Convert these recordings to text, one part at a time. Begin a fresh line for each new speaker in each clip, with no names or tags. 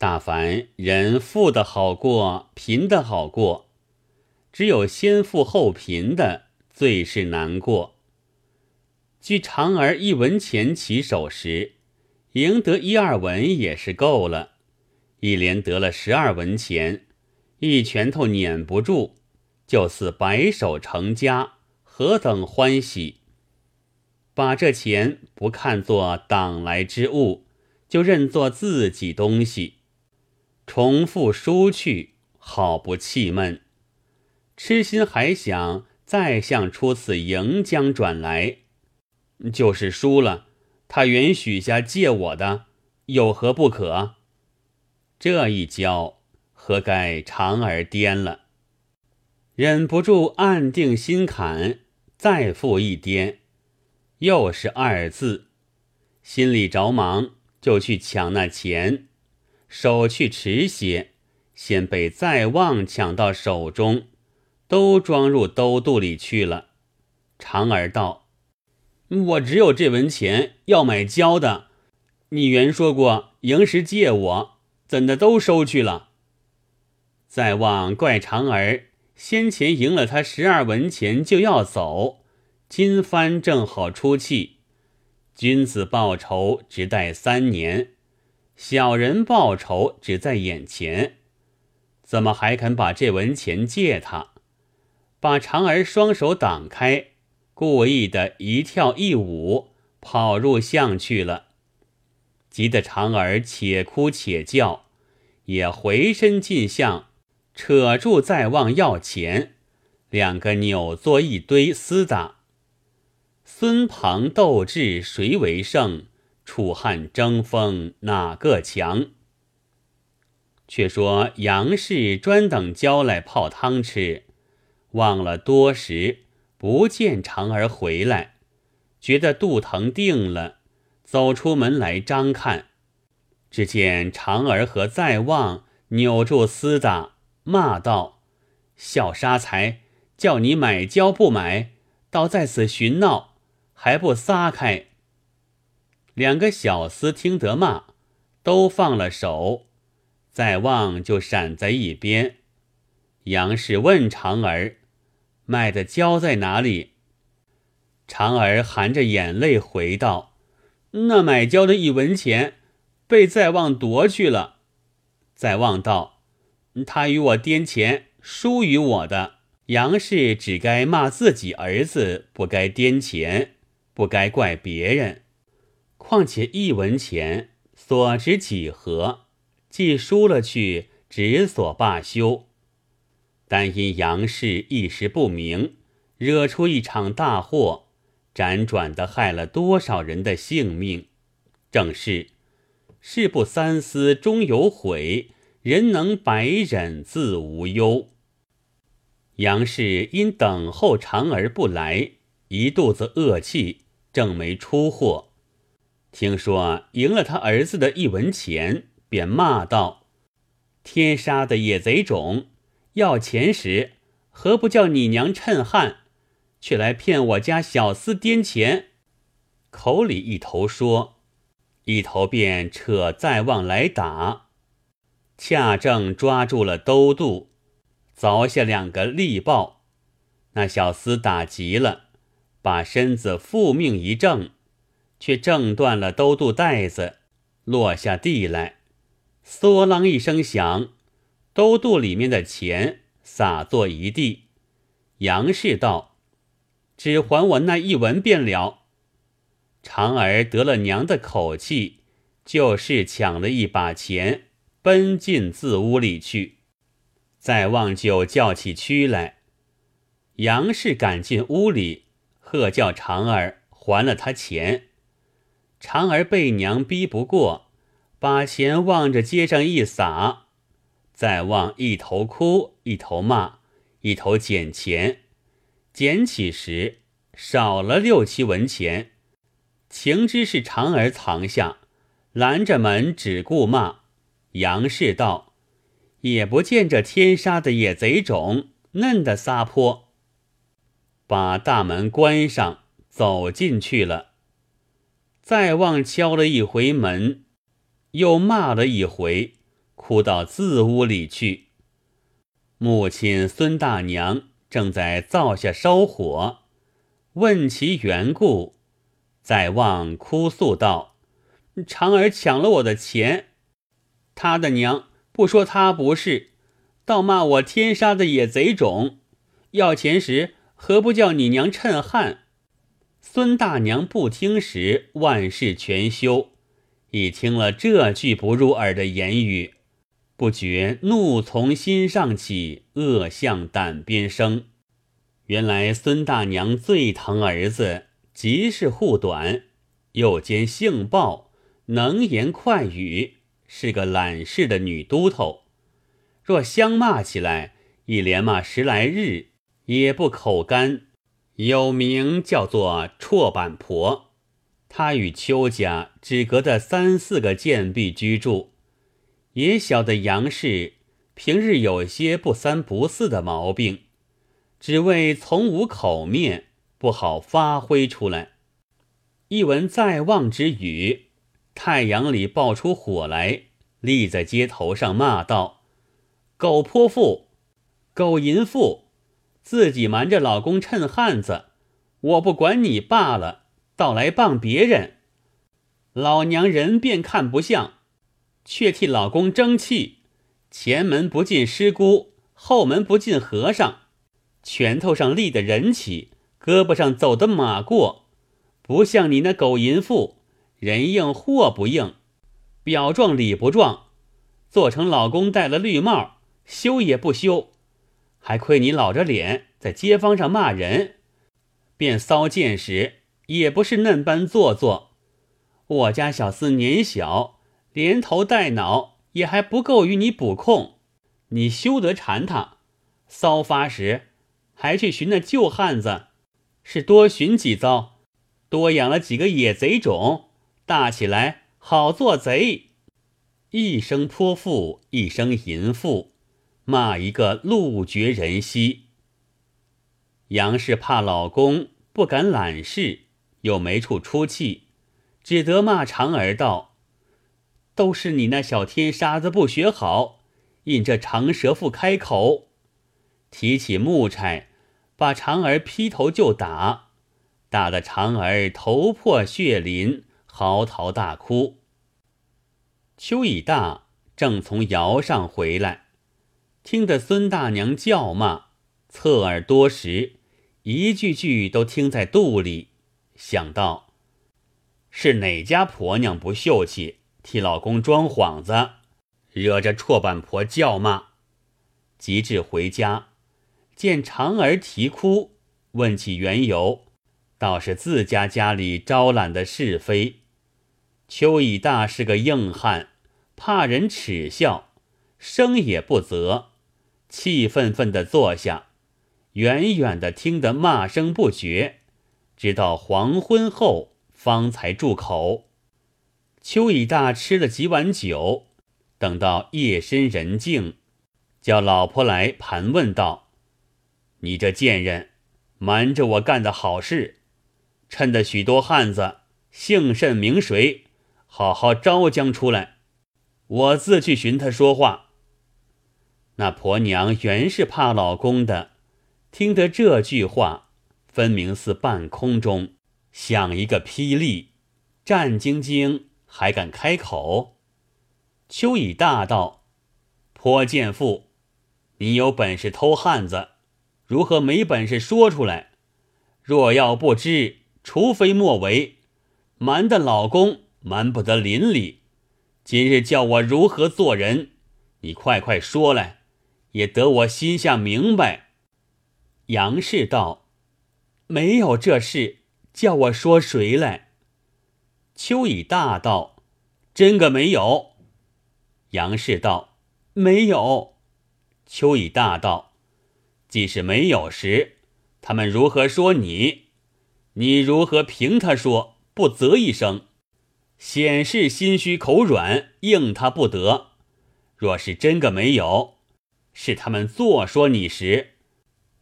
大凡人富的好过，贫的好过，只有先富后贫的最是难过。据长儿一文钱起手时，赢得一二文也是够了，一连得了十二文钱，一拳头撵不住，就似白手成家，何等欢喜！把这钱不看作党来之物，就认作自己东西。重复输去，好不气闷。痴心还想再向初次迎将转来，就是输了，他原许下借我的，有何不可？这一交，何该长而颠了？忍不住暗定心坎，再复一颠，又是二字，心里着忙，就去抢那钱。手去迟些，先被再望抢到手中，都装入兜肚里去了。长儿道：“我只有这文钱要买胶的，你原说过赢时借我，怎的都收去了？”再望怪长儿先前赢了他十二文钱就要走，今番正好出气，君子报仇只待三年。小人报仇只在眼前，怎么还肯把这文钱借他？把长儿双手挡开，故意的一跳一舞，跑入巷去了。急得长儿且哭且叫，也回身进巷，扯住再望要钱，两个扭作一堆厮打。孙庞斗智谁为胜？楚汉争锋哪个强？却说杨氏专等交来泡汤吃，忘了多时，不见长儿回来，觉得肚疼定了，走出门来张看，只见长儿和在望扭住厮打，骂道：“小杀财，叫你买胶不买，倒在此寻闹，还不撒开！”两个小厮听得骂，都放了手，再望就闪在一边。杨氏问长儿：“卖的胶在哪里？”长儿含着眼泪回道：“那买胶的一文钱被再望夺去了。”再望道：“他与我颠钱，输于我的。杨氏只该骂自己儿子，不该颠钱，不该怪别人。”况且一文钱所值几何？既输了去，只所罢休。但因杨氏一时不明，惹出一场大祸，辗转的害了多少人的性命。正是事不三思终有悔，人能百忍自无忧。杨氏因等候长而不来，一肚子恶气，正没出货。听说赢了他儿子的一文钱，便骂道：“天杀的野贼种！要钱时何不叫你娘趁汉，却来骗我家小厮颠钱？”口里一头说，一头便扯再望来打，恰正抓住了兜肚，凿下两个利报。那小厮打急了，把身子复命一正。却挣断了兜肚带子，落下地来，嗦啷一声响，兜肚里面的钱洒作一地。杨氏道：“只还我那一文便了。”长儿得了娘的口气，就是抢了一把钱，奔进自屋里去。再望就叫起屈来，杨氏赶进屋里，喝叫长儿还了他钱。长儿被娘逼不过，把钱往着街上一撒，再望一头哭一头骂，一头捡钱。捡起时少了六七文钱，情知是长儿藏下，拦着门只顾骂。杨氏道：“也不见这天杀的野贼种嫩的撒泼。”把大门关上，走进去了。再望敲了一回门，又骂了一回，哭到自屋里去。母亲孙大娘正在灶下烧火，问其缘故，再望哭诉道：“长儿抢了我的钱，他的娘不说他不是，倒骂我天杀的野贼种。要钱时何不叫你娘趁汉？”孙大娘不听时，万事全休。已听了这句不入耳的言语，不觉怒从心上起，恶向胆边生。原来孙大娘最疼儿子，极是护短，又兼性暴，能言快语，是个懒事的女都头。若相骂起来，一连骂十来日，也不口干，有名叫做绰板婆。她与邱家只隔得三四个贱婢居住，也晓得杨氏平日有些不三不四的毛病，只为从无口面，不好发挥出来。一闻在望之语，太阳里爆出火来，立在街头上骂道：“狗泼妇，狗淫妇，自己瞒着老公趁汉子，我不管你罢了。”倒来傍别人，老娘人便看不像，却替老公争气。前门不进师姑，后门不进和尚，拳头上立的人起，胳膊上走的马过，不像你那狗淫妇，人硬货不硬，表状理不状，做成老公戴了绿帽，羞也不羞，还亏你老着脸在街坊上骂人，便骚贱时。也不是嫩般做作，我家小厮年小，连头带脑也还不够与你补控，你休得缠他。骚发时还去寻那旧汉子，是多寻几遭，多养了几个野贼种，大起来好做贼。一声泼妇，一声淫妇，骂一个路绝人稀。杨氏怕老公不敢揽事。又没处出气，只得骂长儿道：“都是你那小天杀子不学好，引这长舌妇开口。”提起木柴，把长儿劈头就打，打得长儿头破血淋，嚎啕大哭。邱以大正从窑上回来，听得孙大娘叫骂，侧耳多时，一句句都听在肚里。想到是哪家婆娘不秀气，替老公装幌子，惹着绰板婆叫骂。及至回家，见长儿啼哭，问起缘由，倒是自家家里招揽的是非。邱以大是个硬汉，怕人耻笑，生也不责，气愤愤地坐下，远远的听得骂声不绝。直到黄昏后方才住口。邱以大吃了几碗酒，等到夜深人静，叫老婆来盘问道：“你这贱人，瞒着我干的好事，趁得许多汉子姓甚名谁，好好招将出来，我自去寻他说话。”那婆娘原是怕老公的，听得这句话。分明似半空中响一个霹雳，战兢兢还敢开口？秋以大道：“颇贱妇，你有本事偷汉子，如何没本事说出来？若要不知，除非莫为。瞒得老公，瞒不得邻里。今日叫我如何做人？你快快说来，也得我心下明白。”杨氏道。没有这事，叫我说谁来？秋以大道，真个没有。杨氏道，没有。秋以大道，即使没有时，他们如何说你？你如何凭他说不啧一声？显是心虚口软，应他不得。若是真个没有，是他们作说你时，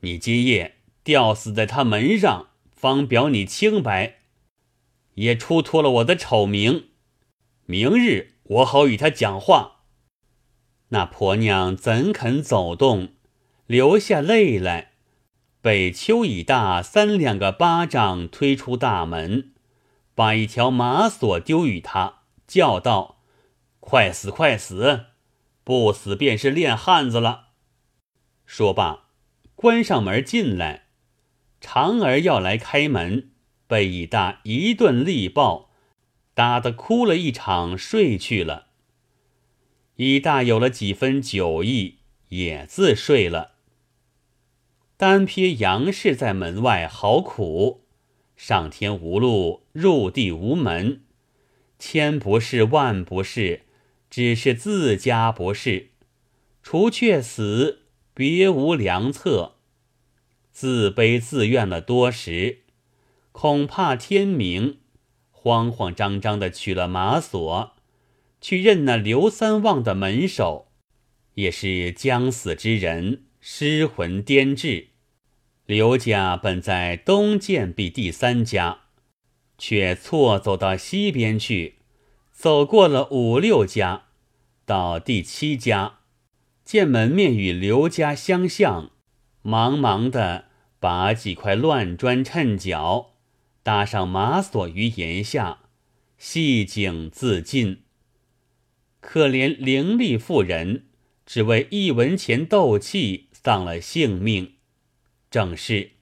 你今夜。吊死在他门上，方表你清白，也出脱了我的丑名。明日我好与他讲话。那婆娘怎肯走动，流下泪来，被邱以大三两个巴掌推出大门，把一条马索丢与他，叫道：“快死，快死！不死便是练汉子了。”说罢，关上门进来。长儿要来开门，被以大一顿力抱，打得哭了一场，睡去了。以大有了几分酒意，也自睡了。单撇杨氏在门外好苦，上天无路，入地无门，千不是万不是，只是自家不是，除却死，别无良策。自卑自怨了多时，恐怕天明，慌慌张张的取了马锁。去认那刘三旺的门首，也是将死之人，失魂颠滞。刘家本在东建壁第三家，却错走到西边去，走过了五六家，到第七家，见门面与刘家相像，忙忙的把几块乱砖衬脚，搭上马锁于檐下，细井自尽。可怜伶俐妇人，只为一文钱斗气，丧了性命。正是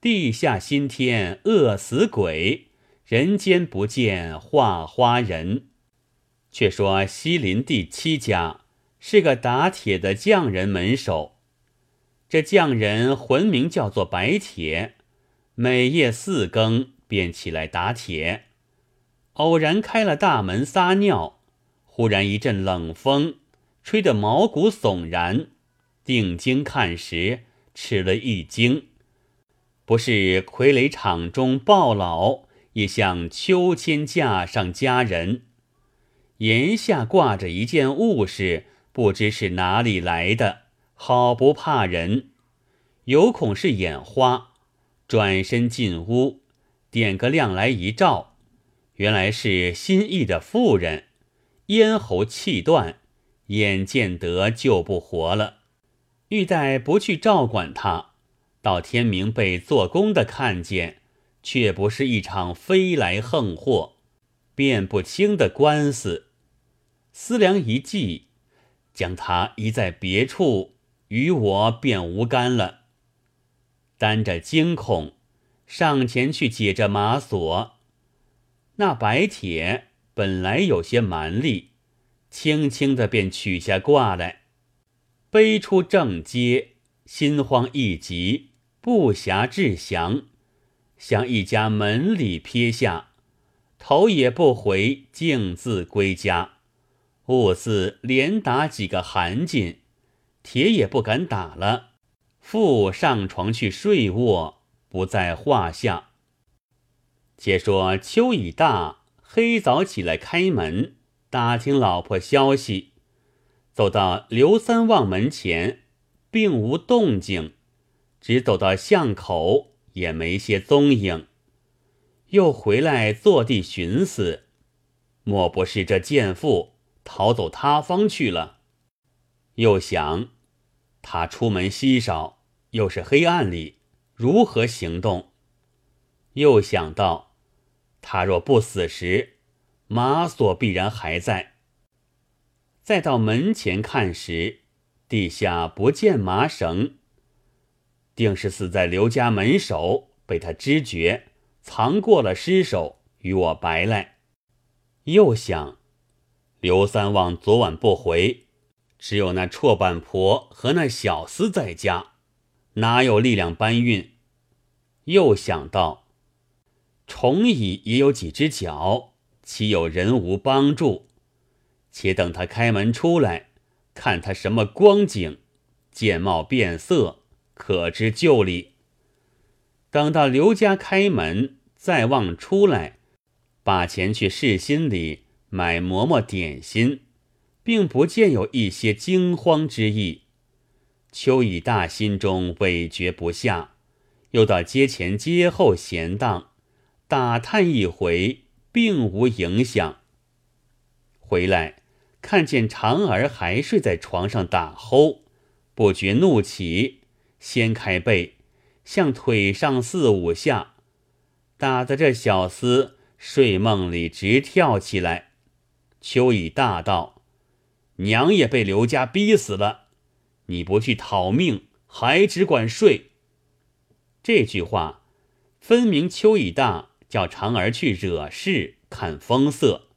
地下新天饿死鬼，人间不见画花人。却说西林第七家是个打铁的匠人门首，这匠人魂名叫做白铁，每夜四更便起来打铁，偶然开了大门撒尿。忽然一阵冷风，吹得毛骨悚然。定睛看时，吃了一惊，不是傀儡场中暴老，也像秋千架上佳人。檐下挂着一件物事，不知是哪里来的，好不怕人。有恐是眼花，转身进屋，点个亮来一照，原来是心意的妇人。咽喉气断，眼见得救不活了，欲待不去照管他，到天明被做工的看见，却不是一场飞来横祸，辨不清的官司。思量一计，将他移在别处，与我便无干了。担着惊恐，上前去解着马锁，那白铁。本来有些蛮力，轻轻的便取下挂来，背出正街，心慌意急，不暇致降，向一家门里撇下，头也不回，径自归家。兀似连打几个寒噤，铁也不敢打了，复上床去睡卧，不在话下。且说秋已大。黑早起来开门，打听老婆消息，走到刘三旺门前，并无动静，只走到巷口，也没些踪影。又回来坐地寻思，莫不是这贱妇逃走他方去了？又想，他出门稀少，又是黑暗里，如何行动？又想到。他若不死时，马索必然还在。再到门前看时，地下不见麻绳，定是死在刘家门首，被他知觉，藏过了尸首，与我白来。又想，刘三旺昨晚不回，只有那绰板婆和那小厮在家，哪有力量搬运？又想到。虫蚁也有几只脚，岂有人无帮助？且等他开门出来，看他什么光景，见貌变色，可知旧里。等到刘家开门，再望出来，把钱去市心里买馍馍点心，并不见有一些惊慌之意。邱以大心中委决不下，又到街前街后闲荡。打探一回，并无影响。回来看见长儿还睡在床上打呼，不觉怒起，掀开被，向腿上四五下，打得这小厮睡梦里直跳起来。秋雨大道：“娘也被刘家逼死了，你不去讨命，还只管睡。”这句话分明邱乙大叫长儿去惹事看风色。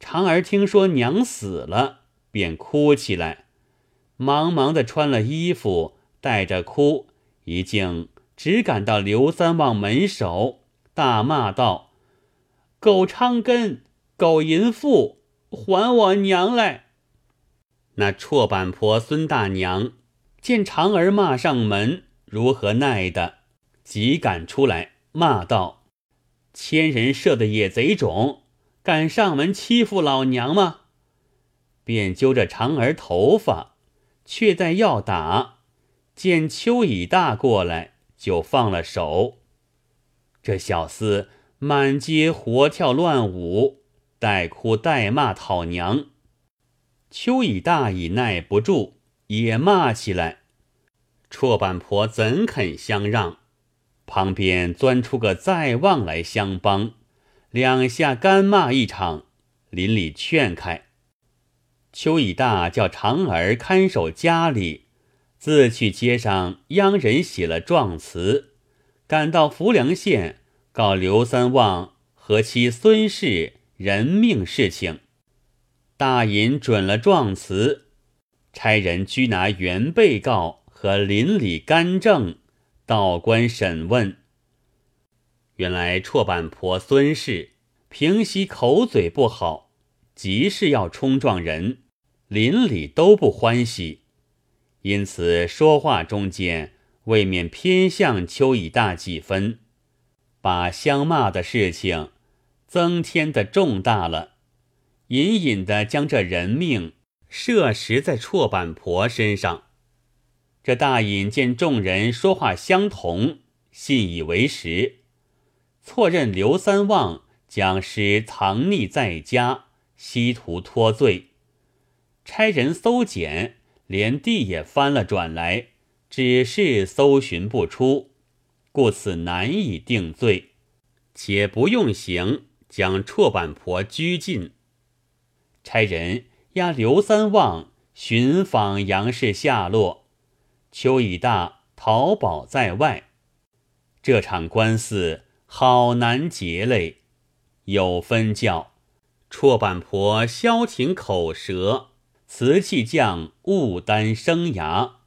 长儿听说娘死了，便哭起来，忙忙的穿了衣服，带着哭，一径只赶到刘三旺门首，大骂道：“狗昌根，狗淫妇，还我娘来！”那绰板婆孙大娘见长儿骂上门，如何耐的，急赶出来骂道：“千人设的野贼种！”敢上门欺负老娘吗？便揪着长儿头发，却在要打，见邱乙大过来，就放了手。这小厮满街活跳乱舞，带哭带骂讨娘。邱乙大已耐不住，也骂起来。绰板婆怎肯相让？旁边钻出个在望来相帮。两下干骂一场，邻里劝开。邱以大叫长儿看守家里，自去街上央人写了状词，赶到浮梁县告刘三旺和妻孙氏人命事情。大尹准了状词，差人拘拿原被告和邻里干政，到官审问。原来绰板婆孙氏平息口嘴不好，急事要冲撞人，邻里都不欢喜，因此说话中间未免偏向邱以大几分，把相骂的事情增添的重大了，隐隐的将这人命设实在绰板婆身上。这大隐见众人说话相同，信以为实。错认刘三旺将尸藏匿在家，希图脱罪，差人搜检，连地也翻了转来，只是搜寻不出，故此难以定罪，且不用刑，将绰板婆拘禁。差人押刘三旺寻访杨氏下落，邱以大逃保在外，这场官司。好难结嘞，有分教。绰板婆消停口舌，瓷器匠勿担生涯。